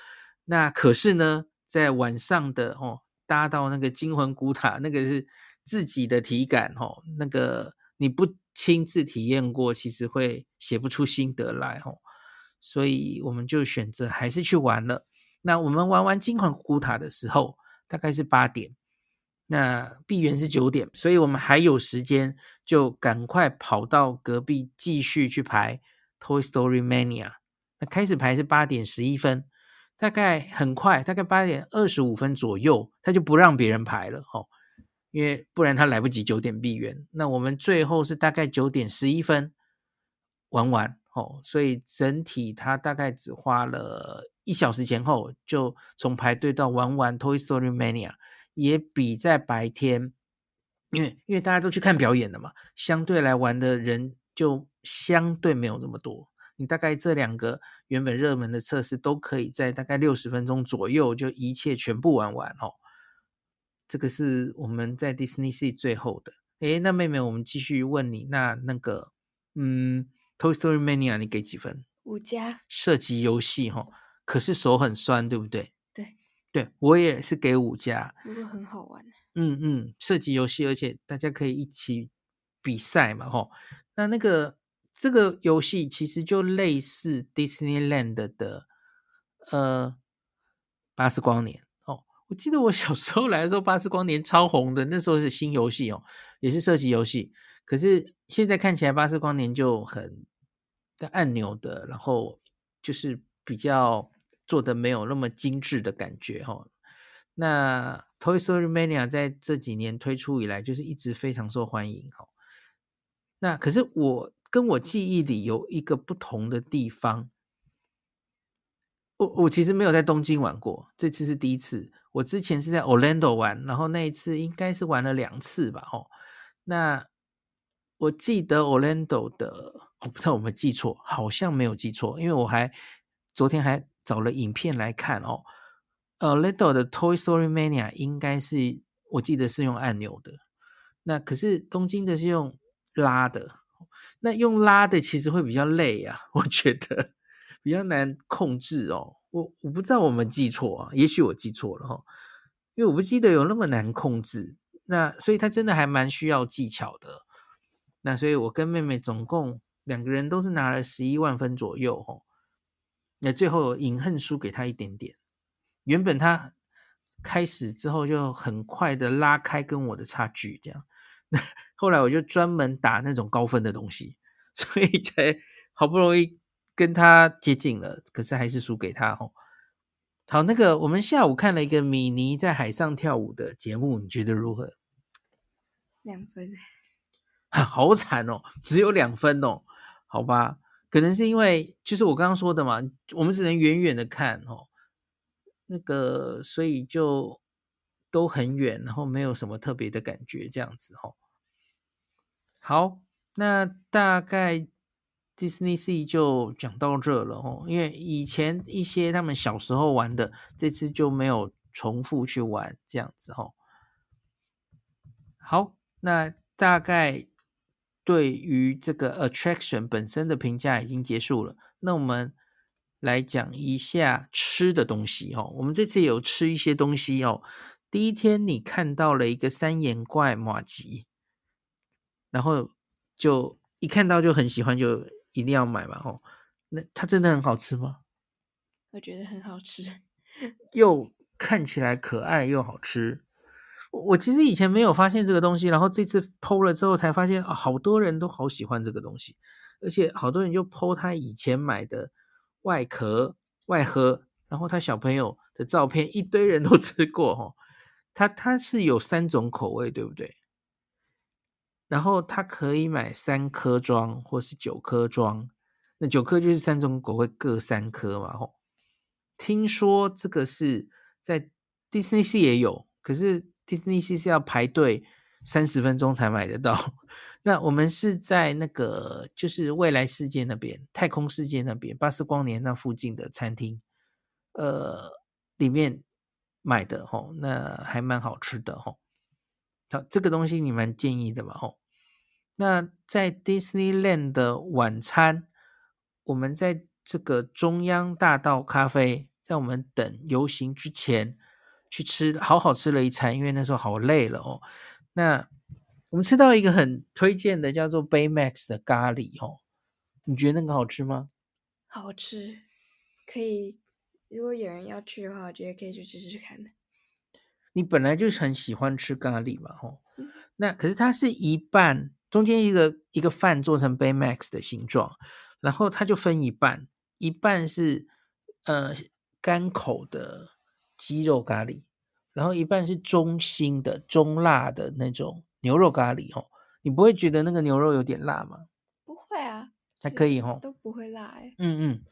那可是呢，在晚上的哦，搭到那个惊魂古塔，那个是。自己的体感，吼，那个你不亲自体验过，其实会写不出心得来，吼。所以我们就选择还是去玩了。那我们玩完惊魂古塔的时候，大概是八点，那闭园是九点，所以我们还有时间，就赶快跑到隔壁继续去排 Toy Story Mania。那开始排是八点十一分，大概很快，大概八点二十五分左右，他就不让别人排了，哦。因为不然他来不及九点闭园，那我们最后是大概九点十一分玩完哦，所以整体他大概只花了一小时前后就从排队到玩完 Toy Story Mania，也比在白天，因为因为大家都去看表演的嘛，相对来玩的人就相对没有那么多。你大概这两个原本热门的测试都可以在大概六十分钟左右就一切全部玩完哦。这个是我们在 Disney Sea 最后的。诶，那妹妹，我们继续问你，那那个，嗯，Toy Story Mania 你给几分？五加。涉及游戏哈，可是手很酸，对不对？对，对我也是给五加。不过很好玩。嗯嗯，射击游戏，而且大家可以一起比赛嘛，吼。那那个这个游戏其实就类似 Disneyland 的，呃，巴斯光年。我记得我小时候来的时候，巴斯光年超红的，那时候是新游戏哦，也是射击游戏。可是现在看起来，巴斯光年就很带按钮的，然后就是比较做的没有那么精致的感觉哈、哦。那 toys romania 在这几年推出以来，就是一直非常受欢迎哈、哦。那可是我跟我记忆里有一个不同的地方，我我其实没有在东京玩过，这次是第一次。我之前是在 Orlando 玩，然后那一次应该是玩了两次吧，哦，那我记得 Orlando 的，我不知道我们记错，好像没有记错，因为我还昨天还找了影片来看哦，Orlando 的 Toy Story Mania 应该是我记得是用按钮的，那可是东京的是用拉的，那用拉的其实会比较累啊，我觉得比较难控制哦。我我不知道我们记错啊，也许我记错了哈，因为我不记得有那么难控制，那所以它真的还蛮需要技巧的。那所以我跟妹妹总共两个人都是拿了十一万分左右哦，那最后隐恨输给他一点点。原本他开始之后就很快的拉开跟我的差距，这样，那 后来我就专门打那种高分的东西，所以才好不容易。跟他接近了，可是还是输给他哦。好，那个我们下午看了一个米妮在海上跳舞的节目，你觉得如何？两分，好惨哦，只有两分哦。好吧，可能是因为就是我刚刚说的嘛，我们只能远远的看哦。那个，所以就都很远，然后没有什么特别的感觉，这样子哦。好，那大概。Disney Sea 就讲到这了哦，因为以前一些他们小时候玩的，这次就没有重复去玩这样子哦。好，那大概对于这个 attraction 本身的评价已经结束了。那我们来讲一下吃的东西哦。我们这次有吃一些东西哦。第一天你看到了一个三眼怪马吉，然后就一看到就很喜欢，就一定要买嘛哦。那它真的很好吃吗？我觉得很好吃，又看起来可爱又好吃。我其实以前没有发现这个东西，然后这次剖了之后才发现，好多人都好喜欢这个东西，而且好多人就 PO 他以前买的外壳、外盒，然后他小朋友的照片，一堆人都 吃过哈。它它是有三种口味，对不对？然后它可以买三颗装或是九颗装，那九颗就是三种口味各三颗嘛吼。听说这个是在 Disney 也有，可是。迪士尼是要排队三十分钟才买得到。那我们是在那个就是未来世界那边、太空世界那边、巴斯光年那附近的餐厅，呃，里面买的吼，那还蛮好吃的吼。好，这个东西你们建议的嘛吼。那在 Disneyland 的晚餐，我们在这个中央大道咖啡，在我们等游行之前。去吃，好好吃了一餐，因为那时候好累了哦。那我们吃到一个很推荐的，叫做 Baymax 的咖喱哦。你觉得那个好吃吗？好吃，可以。如果有人要去的话，我觉得可以去吃吃看的。你本来就是很喜欢吃咖喱嘛，吼、嗯。那可是它是一半，中间一个一个饭做成 Baymax 的形状，然后它就分一半，一半是呃干口的。鸡肉咖喱，然后一半是中辛的、中辣的那种牛肉咖喱哦。你不会觉得那个牛肉有点辣吗？不会啊，还可以哦，都不会辣哎。嗯嗯，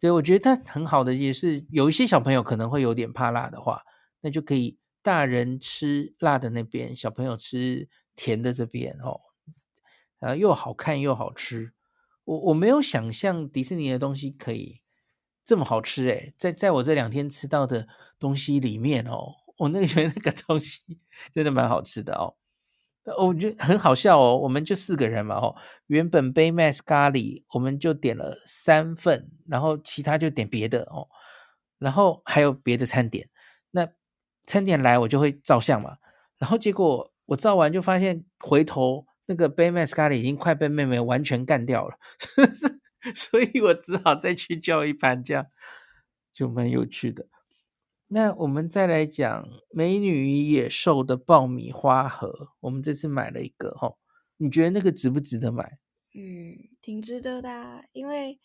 对，我觉得它很好的也是有一些小朋友可能会有点怕辣的话，那就可以大人吃辣的那边，小朋友吃甜的这边哦。啊，又好看又好吃。我我没有想象迪士尼的东西可以这么好吃诶，在在我这两天吃到的东西里面哦，我那个 觉得那个东西真的蛮好吃的哦。我觉得很好笑哦，我们就四个人嘛哦，原本 Baymax 咖喱我们就点了三份，然后其他就点别的哦，然后还有别的餐点。那餐点来我就会照相嘛，然后结果我照完就发现回头那个 Baymax 咖喱已经快被妹妹完全干掉了。所以我只好再去叫一盘，这样就蛮有趣的。那我们再来讲《美女与野兽》的爆米花盒，我们这次买了一个齁，你觉得那个值不值得买？嗯，挺值得的啊，因为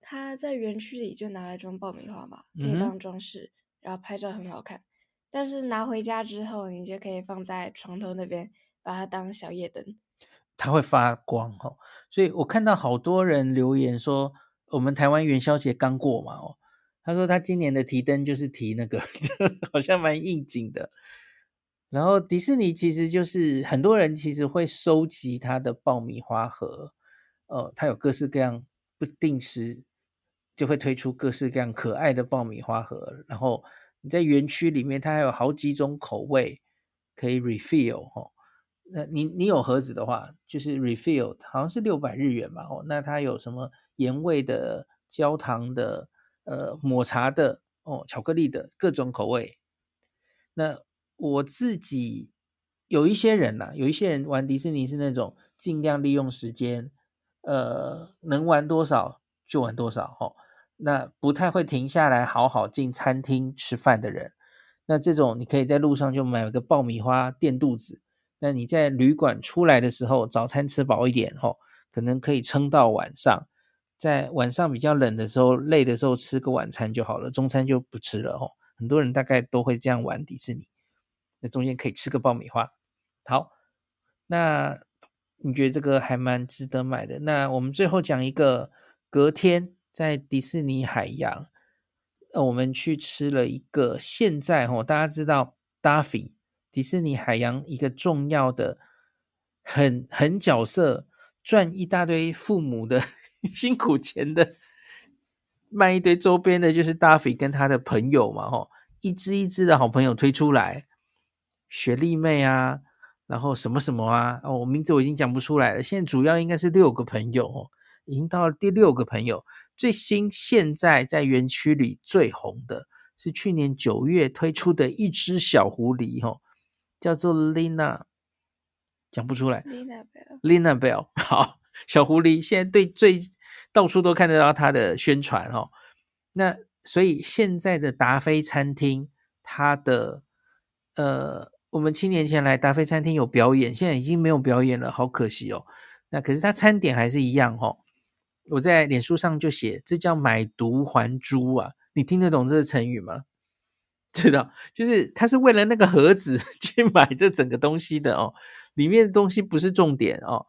它在园区里就拿来装爆米花嘛，可以当装饰，嗯，然后拍照很好看。但是拿回家之后，你就可以放在床头那边，把它当小夜灯。它会发光哦，所以我看到好多人留言说，我们台湾元宵节刚过嘛哦，他说他今年的提灯就是提那个，好像蛮应景的。然后迪士尼其实就是很多人其实会收集它的爆米花盒，呃，它有各式各样，不定时就会推出各式各样可爱的爆米花盒。然后你在园区里面，它还有好几种口味可以 refill 哦。那你你有盒子的话，就是 refill，好像是六百日元吧。哦，那它有什么盐味的、焦糖的、呃抹茶的、哦巧克力的各种口味。那我自己有一些人呐、有一些人玩迪士尼是那种尽量利用时间，呃，能玩多少就玩多少。哦，那不太会停下来好好进餐厅吃饭的人，那这种你可以在路上就买个爆米花垫肚子。那你在旅馆出来的时候，早餐吃饱一点吼，可能可以撑到晚上。在晚上比较冷的时候、累的时候，吃个晚餐就好了，中餐就不吃了哦。很多人大概都会这样玩迪士尼。那中间可以吃个爆米花。好，那你觉得这个还蛮值得买的？那我们最后讲一个，隔天在迪士尼海洋，呃，我们去吃了一个。现在哦，大家知道 Daffy。迪士尼海洋一个重要的、很很角色，赚一大堆父母的 辛苦钱的，卖一堆周边的，就是大肥跟他的朋友嘛，吼，一只一只的好朋友推出来，雪莉妹啊，然后什么什么啊，哦，我名字我已经讲不出来了。现在主要应该是六个朋友哦，已经到了第六个朋友。最新现在在园区里最红的是去年九月推出的一只小狐狸吼，叫做 Lina，讲不出来。Lina Bell。Lina Bell，好，小狐狸现在对最到处都看得到它的宣传哦。那所以现在的达菲餐厅，它的呃，我们七年前来达菲餐厅有表演，现在已经没有表演了，好可惜哦。那可是它餐点还是一样哦。我在脸书上就写，这叫买椟还珠啊！你听得懂这个成语吗？知道，就是他是为了那个盒子 去买这整个东西的哦，里面的东西不是重点哦。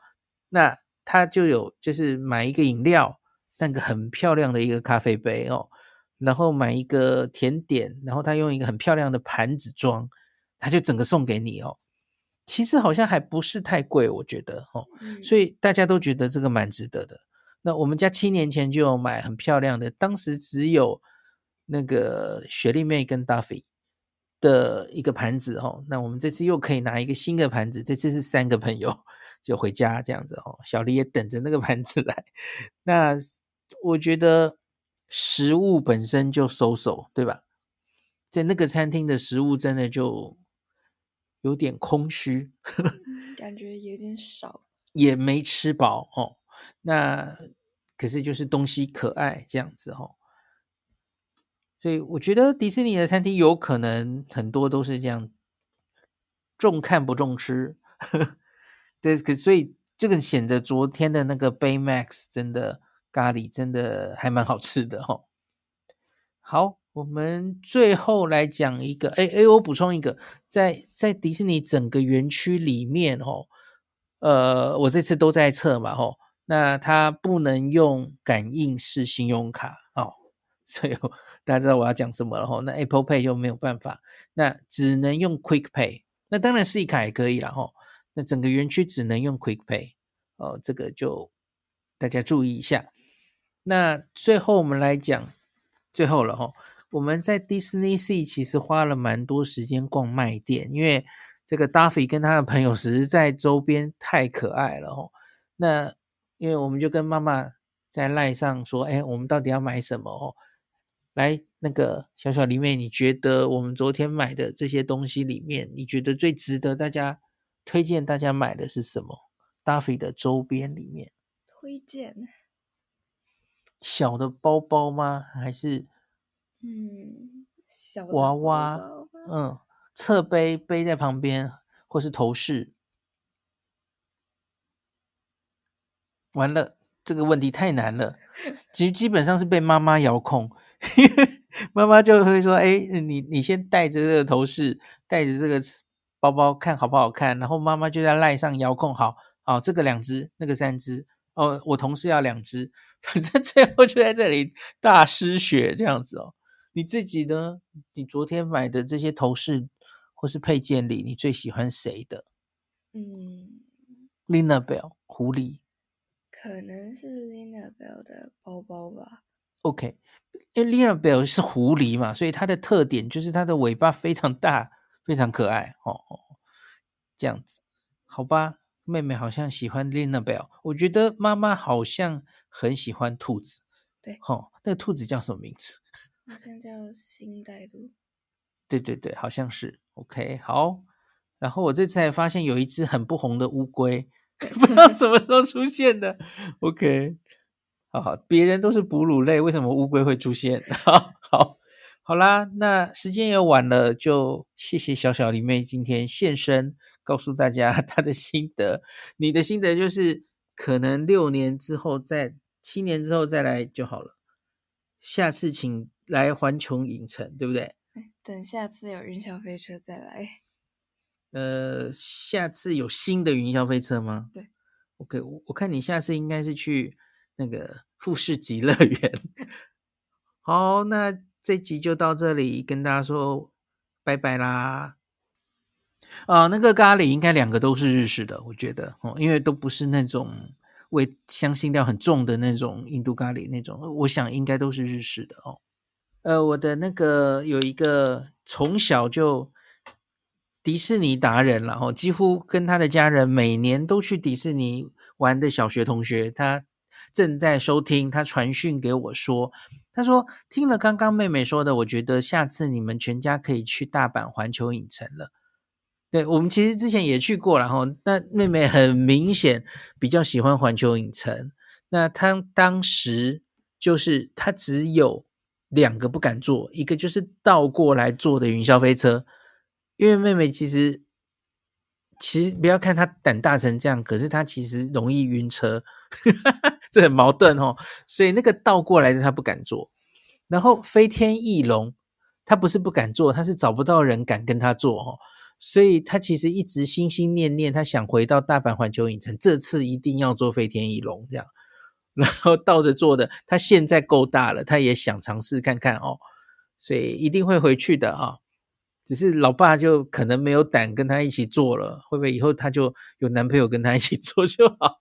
那他就有，就是买一个饮料，那个很漂亮的一个咖啡杯哦，然后买一个甜点，然后他用一个很漂亮的盘子装，他就整个送给你哦。其实好像还不是太贵，我觉得哦，所以大家都觉得这个蛮值得的。那我们家七年前就有买很漂亮的，当时只有那个雪莉妹跟 Duffy 的一个盘子哦。那我们这次又可以拿一个新的盘子，这次是三个朋友就回家这样子哦。小黎也等着那个盘子来。那我觉得食物本身就 so so，对吧？在那个餐厅的食物真的就有点空虚，感觉有点少，也没吃饱哦。那可是就是东西可爱这样子哦，所以我觉得迪士尼的餐厅有可能很多都是这样，重看不重吃，对，可所以这个显得昨天的那个 Baymax 真的咖喱真的还蛮好吃的哦。好，我们最后来讲一个，哎哎，我补充一个，在在迪士尼整个园区里面哦，呃，我这次都在测嘛，吼。那它不能用感应式信用卡哦，所以大家知道我要讲什么了吼。那 Apple Pay 就没有办法，那只能用 Quick Pay。那当然 C 卡也可以了吼。那整个园区只能用 Quick Pay 哦，这个就大家注意一下。那最后我们来讲最后了吼，我们在 Disney Sea 其实花了蛮多时间逛卖店，因为这个 Duffy 跟他的朋友实在周边太可爱了哦。那因为我们就跟妈妈在赖上说，哎，我们到底要买什么哦？来，那个小小里面，你觉得我们昨天买的这些东西里面，你觉得最值得大家推荐大家买的是什么？Duffy 的周边里面，推荐小的包包吗？还是嗯，小娃娃？嗯，侧背背在旁边，或是头饰？完了，这个问题太难了。其实基本上是被妈妈遥控，妈妈就会说：“哎，你你先带着这个头饰，带着这个包包，看好不好看。”然后妈妈就在赖上遥控好，好，这个两只，那个三只。哦，我同事要两只，反正最后就在这里大失血这样子哦。你自己呢？你昨天买的这些头饰或是配件里，你最喜欢谁的？嗯，Lina Bell 狐狸。可能是 Lina Bell 的包包吧。OK，因为 Lina Bell 是狐狸嘛，所以它的特点就是它的尾巴非常大，非常可爱。哦哦，这样子，好吧。妹妹好像喜欢 Lina Bell，我觉得妈妈好像很喜欢兔子。对，哦，那个兔子叫什么名字？好像叫星黛露。对对对，好像是。OK，好。然后我这次还发现有一只很不红的乌龟。不知道什么时候出现的，OK，好好，别人都是哺乳类，为什么乌龟会出现？好好好啦，那时间也晚了，就谢谢小小狸妹今天现身，告诉大家 她的心得。你的心得就是，可能六年之后再，七年之后再来就好了。下次请来环球影城，对不对？等下次有云霄飞车再来。呃，下次有新的云霄飞车吗？对，OK，我我看你下次应该是去那个富士急乐园。好，那这集就到这里，跟大家说拜拜啦。啊，那个咖喱应该两个都是日式的，我觉得哦，因为都不是那种味香辛料很重的那种印度咖喱那种，我想应该都是日式的哦。呃，我的那个有一个从小就。迪士尼达人，然后几乎跟他的家人每年都去迪士尼玩的小学同学，他正在收听，他传讯给我说，他说听了刚刚妹妹说的，我觉得下次你们全家可以去大阪环球影城了。对，我们其实之前也去过，然后那妹妹很明显比较喜欢环球影城，那她当时就是她只有两个不敢坐，一个就是倒过来坐的云霄飞车。因为妹妹其实，其实不要看她胆大成这样，可是她其实容易晕车，这很矛盾哦。所以那个倒过来的他不敢做，然后飞天翼龙，他不是不敢做，他是找不到人敢跟他做哦。所以他其实一直心心念念，他想回到大阪环球影城，这次一定要做飞天翼龙这样。然后倒着做的，他现在够大了，他也想尝试看看哦，所以一定会回去的啊、只是老爸就可能没有胆跟他一起做了，会不会以后他就有男朋友跟他一起做就好？